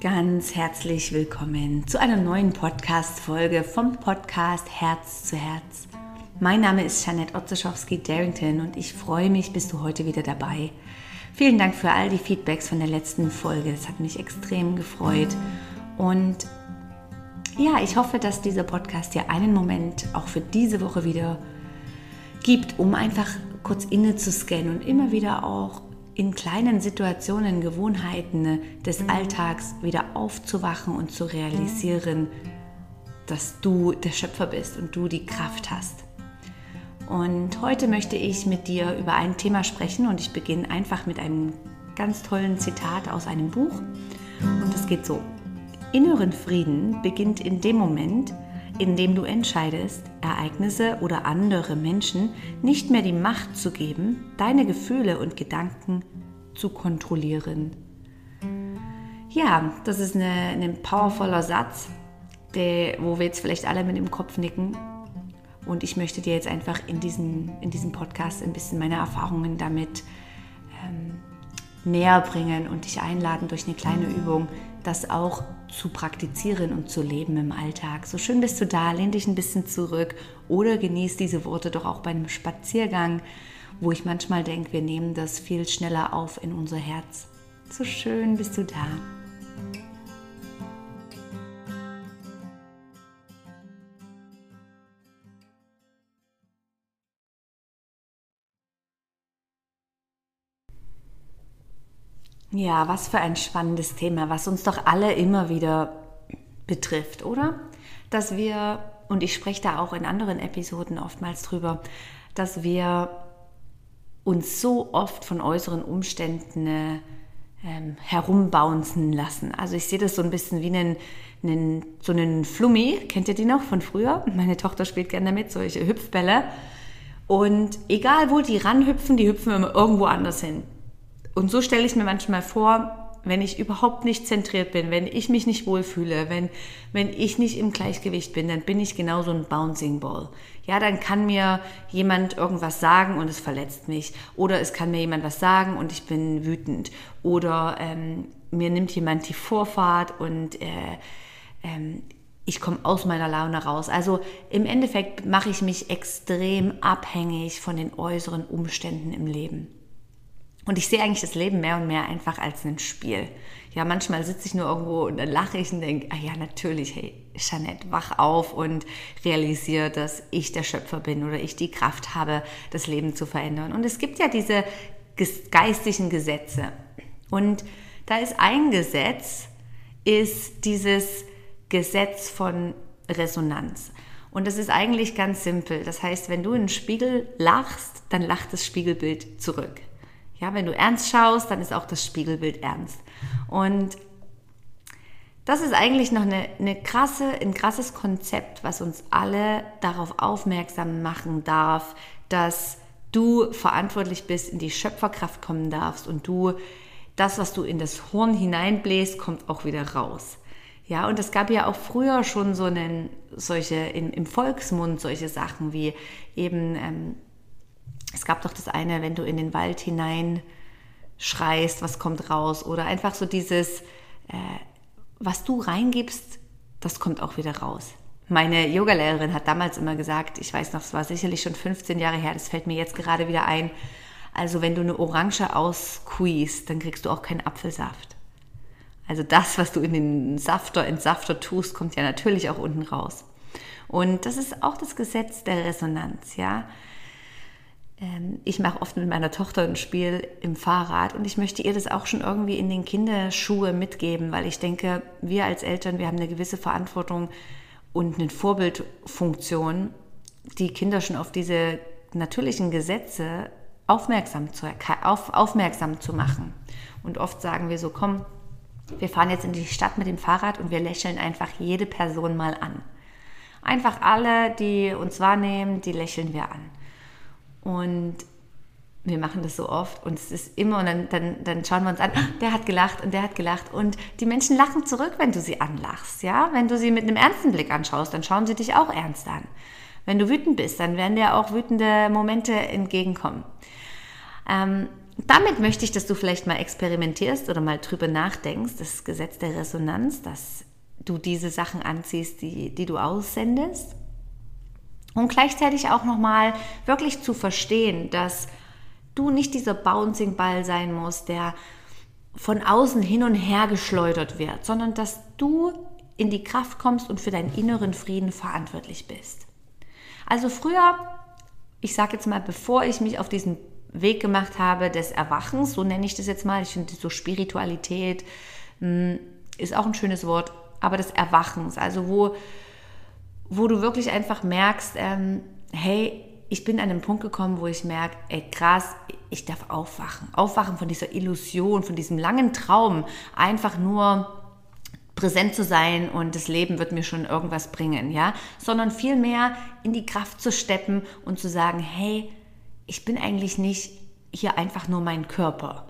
Ganz herzlich willkommen zu einer neuen Podcast-Folge vom Podcast Herz zu Herz. Mein Name ist Janette Otzeschowski-Darrington und ich freue mich, bist du heute wieder dabei. Vielen Dank für all die Feedbacks von der letzten Folge. Es hat mich extrem gefreut. Und ja, ich hoffe, dass dieser Podcast dir einen Moment auch für diese Woche wieder gibt, um einfach kurz inne zu scannen und immer wieder auch in kleinen Situationen, Gewohnheiten des Alltags wieder aufzuwachen und zu realisieren, dass du der Schöpfer bist und du die Kraft hast. Und heute möchte ich mit dir über ein Thema sprechen und ich beginne einfach mit einem ganz tollen Zitat aus einem Buch. Und es geht so. Inneren Frieden beginnt in dem Moment, indem du entscheidest, Ereignisse oder andere Menschen nicht mehr die Macht zu geben, deine Gefühle und Gedanken zu kontrollieren. Ja, das ist eine, ein powervoller Satz, der, wo wir jetzt vielleicht alle mit dem Kopf nicken. Und ich möchte dir jetzt einfach in, diesen, in diesem Podcast ein bisschen meine Erfahrungen damit ähm, näher bringen und dich einladen durch eine kleine Übung, das auch zu praktizieren und zu leben im Alltag. So schön bist du da, lehn dich ein bisschen zurück oder genieß diese Worte doch auch bei einem Spaziergang, wo ich manchmal denke, wir nehmen das viel schneller auf in unser Herz. So schön bist du da. Ja, was für ein spannendes Thema, was uns doch alle immer wieder betrifft, oder? Dass wir, und ich spreche da auch in anderen Episoden oftmals drüber, dass wir uns so oft von äußeren Umständen äh, ähm, herumbouncen lassen. Also ich sehe das so ein bisschen wie einen, einen, so einen Flummi, kennt ihr die noch von früher? Meine Tochter spielt gerne damit, solche Hüpfbälle. Und egal wo die ranhüpfen, die hüpfen immer irgendwo anders hin. Und so stelle ich mir manchmal vor, wenn ich überhaupt nicht zentriert bin, wenn ich mich nicht wohlfühle, wenn, wenn ich nicht im Gleichgewicht bin, dann bin ich genauso ein Bouncing Ball. Ja, dann kann mir jemand irgendwas sagen und es verletzt mich. Oder es kann mir jemand was sagen und ich bin wütend. Oder ähm, mir nimmt jemand die Vorfahrt und äh, ähm, ich komme aus meiner Laune raus. Also im Endeffekt mache ich mich extrem abhängig von den äußeren Umständen im Leben. Und ich sehe eigentlich das Leben mehr und mehr einfach als ein Spiel. Ja, manchmal sitze ich nur irgendwo und dann lache ich und denke, ah ja, natürlich, hey, Jeanette, wach auf und realisiere, dass ich der Schöpfer bin oder ich die Kraft habe, das Leben zu verändern. Und es gibt ja diese geistigen Gesetze. Und da ist ein Gesetz, ist dieses Gesetz von Resonanz. Und das ist eigentlich ganz simpel. Das heißt, wenn du in den Spiegel lachst, dann lacht das Spiegelbild zurück. Ja, wenn du ernst schaust, dann ist auch das Spiegelbild ernst. Und das ist eigentlich noch eine, eine krasse, ein krasses Konzept, was uns alle darauf aufmerksam machen darf, dass du verantwortlich bist, in die Schöpferkraft kommen darfst und du das, was du in das Horn hineinbläst, kommt auch wieder raus. Ja, und es gab ja auch früher schon so einen, solche, in, im Volksmund solche Sachen wie eben ähm, es gab doch das eine, wenn du in den Wald hinein schreist, was kommt raus? Oder einfach so dieses, äh, was du reingibst, das kommt auch wieder raus. Meine Yogalehrerin hat damals immer gesagt, ich weiß noch, es war sicherlich schon 15 Jahre her, das fällt mir jetzt gerade wieder ein. Also wenn du eine Orange aussqueezst, dann kriegst du auch keinen Apfelsaft. Also das, was du in den Safter, Entsafter tust, kommt ja natürlich auch unten raus. Und das ist auch das Gesetz der Resonanz, ja. Ähm, ich mache oft mit meiner Tochter ein Spiel im Fahrrad und ich möchte ihr das auch schon irgendwie in den Kinderschuhe mitgeben, weil ich denke, wir als Eltern, wir haben eine gewisse Verantwortung und eine Vorbildfunktion, die Kinder schon auf diese natürlichen Gesetze aufmerksam zu, auf, aufmerksam zu machen. Und oft sagen wir so, komm, wir fahren jetzt in die Stadt mit dem Fahrrad und wir lächeln einfach jede Person mal an. Einfach alle, die uns wahrnehmen, die lächeln wir an. Und wir machen das so oft und es ist immer, und dann, dann, dann schauen wir uns an, der hat gelacht und der hat gelacht. Und die Menschen lachen zurück, wenn du sie anlachst. Ja? Wenn du sie mit einem ernsten Blick anschaust, dann schauen sie dich auch ernst an. Wenn du wütend bist, dann werden dir auch wütende Momente entgegenkommen. Ähm, damit möchte ich, dass du vielleicht mal experimentierst oder mal drüber nachdenkst, das Gesetz der Resonanz, dass du diese Sachen anziehst, die, die du aussendest. Und gleichzeitig auch nochmal wirklich zu verstehen, dass du nicht dieser Bouncing Ball sein musst, der von außen hin und her geschleudert wird, sondern dass du in die Kraft kommst und für deinen inneren Frieden verantwortlich bist. Also früher, ich sage jetzt mal, bevor ich mich auf diesen Weg gemacht habe des Erwachens, so nenne ich das jetzt mal, ich finde so Spiritualität hm, ist auch ein schönes Wort, aber des Erwachens, also wo, wo du wirklich einfach merkst, ähm, hey, ich bin an einen Punkt gekommen, wo ich merke, ey krass, ich darf aufwachen. Aufwachen von dieser Illusion, von diesem langen Traum, einfach nur präsent zu sein und das Leben wird mir schon irgendwas bringen, ja, sondern vielmehr in die Kraft zu steppen und zu sagen, hey, ich bin eigentlich nicht hier einfach nur mein Körper,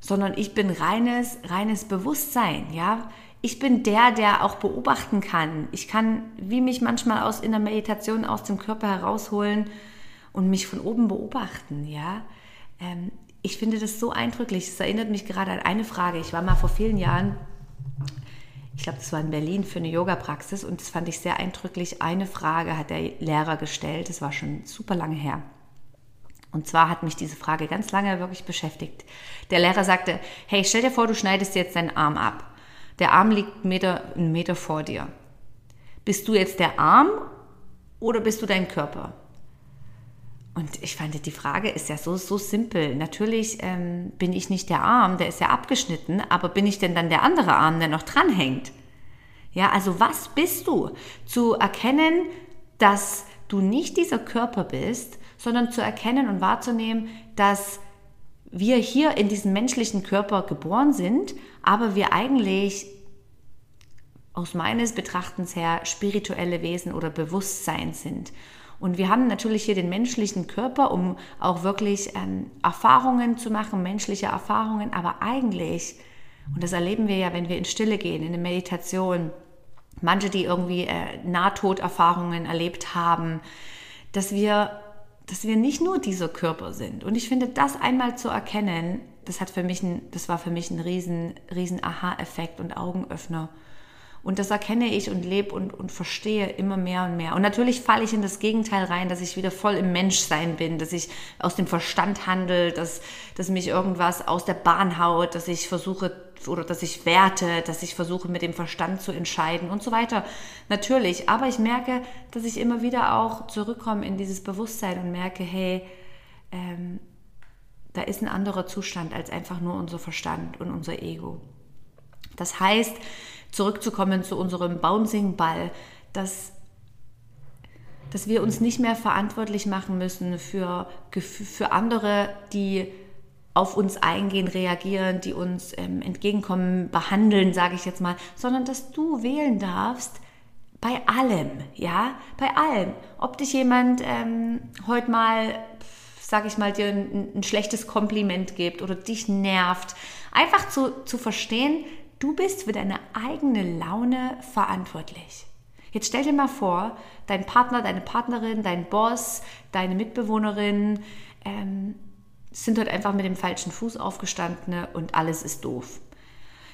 sondern ich bin reines, reines Bewusstsein, ja. Ich bin der, der auch beobachten kann. Ich kann, wie mich manchmal aus in der Meditation aus dem Körper herausholen und mich von oben beobachten, ja. Ähm, ich finde das so eindrücklich. Es erinnert mich gerade an eine Frage. Ich war mal vor vielen Jahren ich glaube, das war in Berlin für eine Yoga-Praxis und das fand ich sehr eindrücklich. Eine Frage hat der Lehrer gestellt, das war schon super lange her. Und zwar hat mich diese Frage ganz lange wirklich beschäftigt. Der Lehrer sagte, hey, stell dir vor, du schneidest jetzt deinen Arm ab. Der Arm liegt einen Meter, einen Meter vor dir. Bist du jetzt der Arm oder bist du dein Körper? Und ich fand, die Frage ist ja so, so simpel. Natürlich ähm, bin ich nicht der Arm, der ist ja abgeschnitten, aber bin ich denn dann der andere Arm, der noch dranhängt? Ja, also was bist du? Zu erkennen, dass du nicht dieser Körper bist, sondern zu erkennen und wahrzunehmen, dass wir hier in diesem menschlichen Körper geboren sind, aber wir eigentlich aus meines Betrachtens her spirituelle Wesen oder Bewusstsein sind. Und wir haben natürlich hier den menschlichen Körper, um auch wirklich ähm, Erfahrungen zu machen, menschliche Erfahrungen, aber eigentlich, und das erleben wir ja, wenn wir in Stille gehen, in eine Meditation, manche, die irgendwie äh, Nahtoderfahrungen erlebt haben, dass wir, dass wir nicht nur dieser Körper sind. Und ich finde, das einmal zu erkennen, das hat für mich ein, das war für mich ein riesen, riesen Aha-Effekt und Augenöffner. Und das erkenne ich und lebe und, und verstehe immer mehr und mehr. Und natürlich falle ich in das Gegenteil rein, dass ich wieder voll im Menschsein bin, dass ich aus dem Verstand handle, dass, dass mich irgendwas aus der Bahn haut, dass ich versuche oder dass ich werte, dass ich versuche mit dem Verstand zu entscheiden und so weiter. Natürlich, aber ich merke, dass ich immer wieder auch zurückkomme in dieses Bewusstsein und merke, hey, ähm, da ist ein anderer Zustand als einfach nur unser Verstand und unser Ego. Das heißt, zurückzukommen zu unserem Bouncing Ball, dass, dass wir uns nicht mehr verantwortlich machen müssen für, für andere, die auf uns eingehen, reagieren, die uns ähm, entgegenkommen, behandeln, sage ich jetzt mal, sondern dass du wählen darfst bei allem, ja, bei allem. Ob dich jemand ähm, heute mal, sage ich mal, dir ein, ein, schlechtes Kompliment gibt oder dich nervt, einfach zu, zu verstehen, Du bist für deine eigene Laune verantwortlich. Jetzt stell dir mal vor, dein Partner, deine Partnerin, dein Boss, deine Mitbewohnerin ähm, sind dort einfach mit dem falschen Fuß aufgestanden und alles ist doof.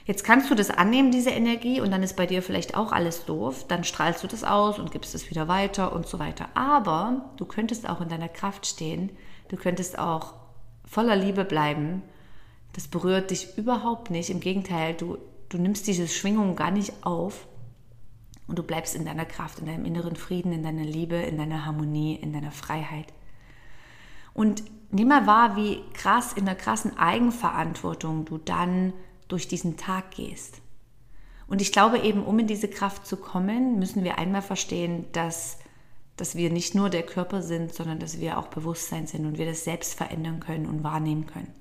Jetzt kannst du das annehmen, diese Energie, und dann ist bei dir vielleicht auch alles doof. Dann strahlst du das aus und gibst es wieder weiter und so weiter. Aber du könntest auch in deiner Kraft stehen. Du könntest auch voller Liebe bleiben. Das berührt dich überhaupt nicht. Im Gegenteil, du du nimmst diese Schwingung gar nicht auf und du bleibst in deiner Kraft, in deinem inneren Frieden, in deiner Liebe, in deiner Harmonie, in deiner Freiheit. Und nimm mal wahr, wie krass in der krassen Eigenverantwortung du dann durch diesen Tag gehst. Und ich glaube eben, um in diese Kraft zu kommen, müssen wir einmal verstehen, dass, dass wir nicht nur der Körper sind, sondern dass wir auch Bewusstsein sind und wir das selbst verändern können und wahrnehmen können.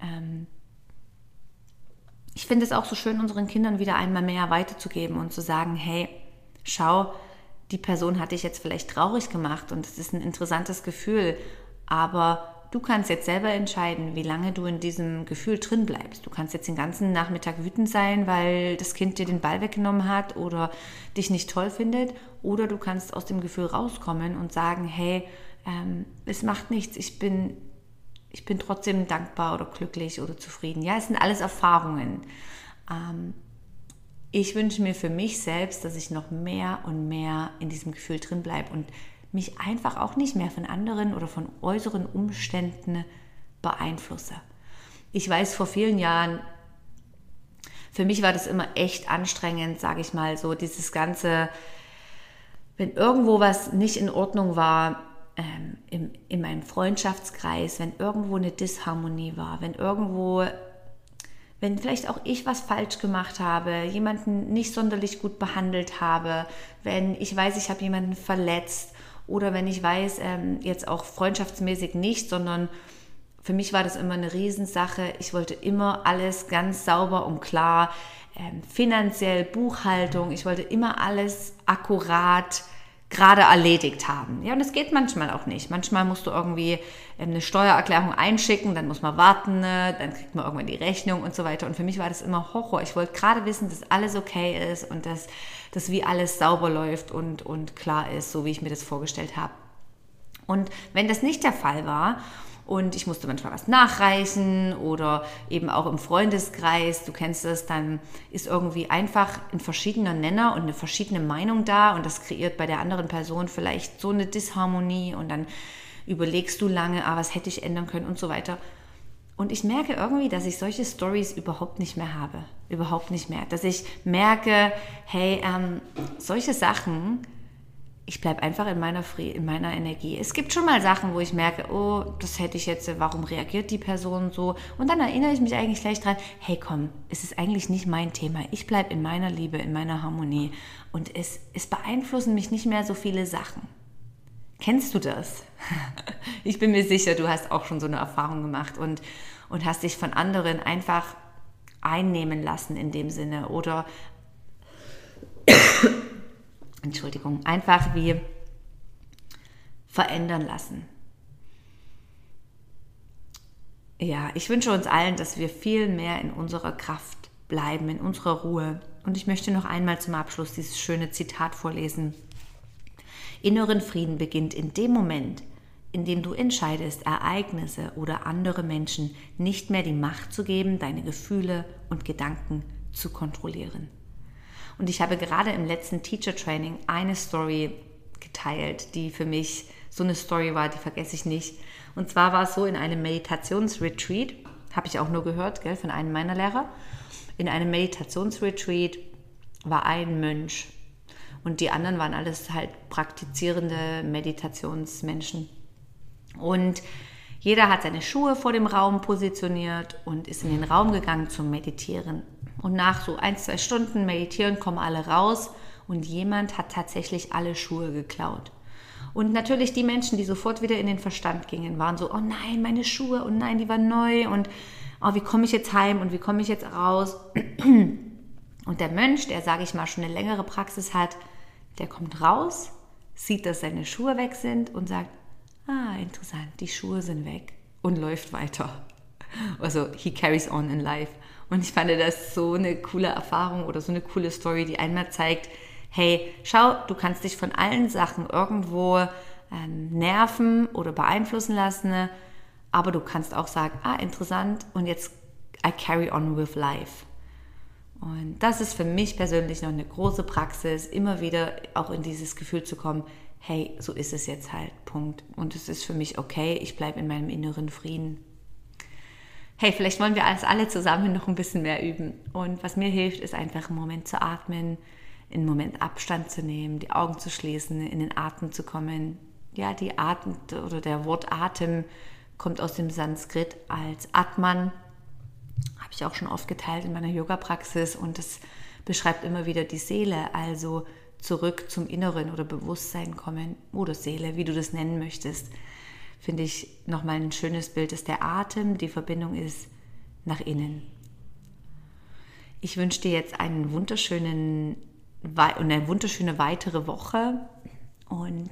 Ähm, ich finde es auch so schön, unseren Kindern wieder einmal mehr weiterzugeben und zu sagen, hey, schau, die Person hat dich jetzt vielleicht traurig gemacht und es ist ein interessantes Gefühl, aber du kannst jetzt selber entscheiden, wie lange du in diesem Gefühl drin bleibst. Du kannst jetzt den ganzen Nachmittag wütend sein, weil das Kind dir den Ball weggenommen hat oder dich nicht toll findet, oder du kannst aus dem Gefühl rauskommen und sagen, hey, ähm, es macht nichts, ich bin ich bin trotzdem dankbar oder glücklich oder zufrieden. Ja, es sind alles Erfahrungen. Ähm, ich wünsche mir für mich selbst, dass ich noch mehr und mehr in diesem Gefühl drin bleibe und mich einfach auch nicht mehr von anderen oder von äußeren Umständen beeinflusse. Ich weiß vor vielen Jahren, für mich war das immer echt anstrengend, sage ich mal, so dieses ganze, wenn irgendwo was nicht in Ordnung war, ähm, im, in meinem Freundschaftskreis, wenn irgendwo eine Disharmonie war, wenn irgendwo, wenn vielleicht auch ich was falsch gemacht habe, jemanden nicht sonderlich gut behandelt habe, wenn ich weiß, ich habe jemanden verletzt oder wenn ich weiß, ähm, jetzt auch freundschaftsmäßig nicht, sondern für mich war das immer eine Riesensache. Ich wollte immer alles ganz sauber und klar, ähm, finanziell, Buchhaltung, ich wollte immer alles akkurat gerade erledigt haben. Ja, und das geht manchmal auch nicht. Manchmal musst du irgendwie ähm, eine Steuererklärung einschicken, dann muss man warten, ne? dann kriegt man irgendwann die Rechnung und so weiter. Und für mich war das immer Horror. Ich wollte gerade wissen, dass alles okay ist und dass, dass wie alles sauber läuft und, und klar ist, so wie ich mir das vorgestellt habe. Und wenn das nicht der Fall war und ich musste manchmal was nachreichen oder eben auch im Freundeskreis, du kennst es, dann ist irgendwie einfach ein verschiedener Nenner und eine verschiedene Meinung da und das kreiert bei der anderen Person vielleicht so eine Disharmonie und dann überlegst du lange, ah, was hätte ich ändern können und so weiter. Und ich merke irgendwie, dass ich solche Stories überhaupt nicht mehr habe. Überhaupt nicht mehr. Dass ich merke, hey, ähm, solche Sachen ich bleibe einfach in meiner, in meiner Energie. Es gibt schon mal Sachen, wo ich merke, oh, das hätte ich jetzt, warum reagiert die Person so? Und dann erinnere ich mich eigentlich gleich dran, hey komm, es ist eigentlich nicht mein Thema. Ich bleibe in meiner Liebe, in meiner Harmonie. Und es, es beeinflussen mich nicht mehr so viele Sachen. Kennst du das? ich bin mir sicher, du hast auch schon so eine Erfahrung gemacht und, und hast dich von anderen einfach einnehmen lassen in dem Sinne oder Entschuldigung, einfach wie verändern lassen. Ja, ich wünsche uns allen, dass wir viel mehr in unserer Kraft bleiben, in unserer Ruhe. Und ich möchte noch einmal zum Abschluss dieses schöne Zitat vorlesen. Inneren Frieden beginnt in dem Moment, in dem du entscheidest, Ereignisse oder andere Menschen nicht mehr die Macht zu geben, deine Gefühle und Gedanken zu kontrollieren. Und ich habe gerade im letzten Teacher Training eine Story geteilt, die für mich so eine Story war, die vergesse ich nicht. Und zwar war es so in einem Meditationsretreat, habe ich auch nur gehört, gell, von einem meiner Lehrer. In einem Meditationsretreat war ein Mönch und die anderen waren alles halt praktizierende Meditationsmenschen. Und jeder hat seine Schuhe vor dem Raum positioniert und ist in den Raum gegangen zum Meditieren. Und nach so ein, zwei Stunden Meditieren kommen alle raus und jemand hat tatsächlich alle Schuhe geklaut. Und natürlich die Menschen, die sofort wieder in den Verstand gingen, waren so, oh nein, meine Schuhe, oh nein, die waren neu und oh, wie komme ich jetzt heim und wie komme ich jetzt raus? Und der Mönch, der, sage ich mal, schon eine längere Praxis hat, der kommt raus, sieht, dass seine Schuhe weg sind und sagt, ah, interessant, die Schuhe sind weg und läuft weiter. Also, he carries on in life. Und ich fand das so eine coole Erfahrung oder so eine coole Story, die einmal zeigt, hey, schau, du kannst dich von allen Sachen irgendwo ähm, nerven oder beeinflussen lassen, aber du kannst auch sagen, ah, interessant und jetzt I carry on with life. Und das ist für mich persönlich noch eine große Praxis, immer wieder auch in dieses Gefühl zu kommen, hey, so ist es jetzt halt, Punkt. Und es ist für mich okay, ich bleibe in meinem inneren Frieden hey, vielleicht wollen wir alles alle zusammen noch ein bisschen mehr üben. Und was mir hilft, ist einfach einen Moment zu atmen, einen Moment Abstand zu nehmen, die Augen zu schließen, in den Atem zu kommen. Ja, die Atem oder der Wort Atem kommt aus dem Sanskrit als Atman. Habe ich auch schon oft geteilt in meiner Yoga-Praxis und das beschreibt immer wieder die Seele, also zurück zum Inneren oder Bewusstsein kommen oder Seele, wie du das nennen möchtest finde ich nochmal ein schönes Bild, dass der Atem die Verbindung ist nach innen. Ich wünsche dir jetzt einen wunderschönen und eine wunderschöne weitere Woche und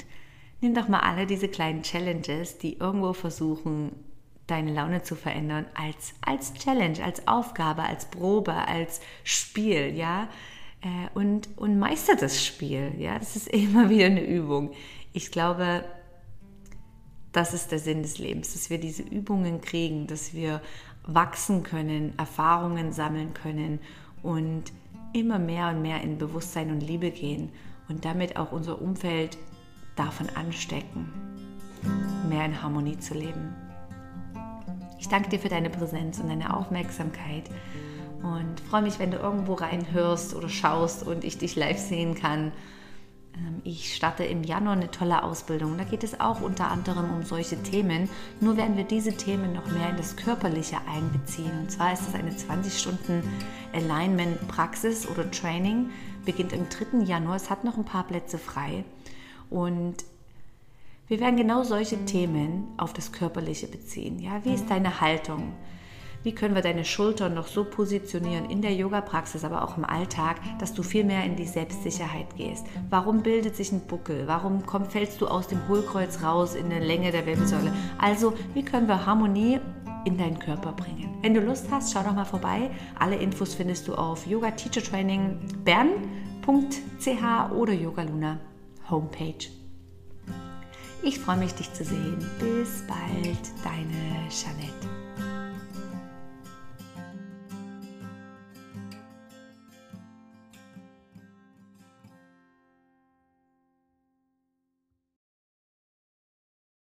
nimm doch mal alle diese kleinen Challenges, die irgendwo versuchen, deine Laune zu verändern, als, als Challenge, als Aufgabe, als Probe, als Spiel, ja. Äh, und, und meister das Spiel, ja. Das ist immer wieder eine Übung. Ich glaube, das ist der Sinn des Lebens, dass wir diese Übungen kriegen, dass wir wachsen können, Erfahrungen sammeln können und immer mehr und mehr in Bewusstsein und Liebe gehen und damit auch unser Umfeld davon anstecken, mehr in Harmonie zu leben. Ich danke dir für deine Präsenz und deine Aufmerksamkeit und freue mich, wenn du irgendwo reinhörst oder schaust und ich dich live sehen kann. Ähm, ich starte im Januar eine tolle Ausbildung. Da geht es auch unter anderem um solche Themen. Nur werden wir diese Themen noch mehr in das Körperliche einbeziehen. Und zwar ist das eine 20 Stunden Alignment-Praxis oder Training. Beginnt im 3. Januar. Es hat noch ein paar Plätze frei. Und wir werden genau solche Themen auf das Körperliche beziehen. Ja, wie ist deine Haltung? Wie können wir deine Schultern noch so positionieren in der Yoga-Praxis, aber auch im Alltag, dass du viel mehr in die Selbstsicherheit gehst? Warum bildet sich ein Buckel? Warum komm, fällst du aus dem Hohlkreuz raus in der Länge der Wirbelsäule? Also, wie können wir Harmonie in deinen Körper bringen? Wenn du Lust hast, schau doch mal vorbei. Alle Infos findest du auf Yoga Teacher Training bern.ch oder Yoga Luna Homepage. Ich freue mich, dich zu sehen. Bis bald, deine Jeanette.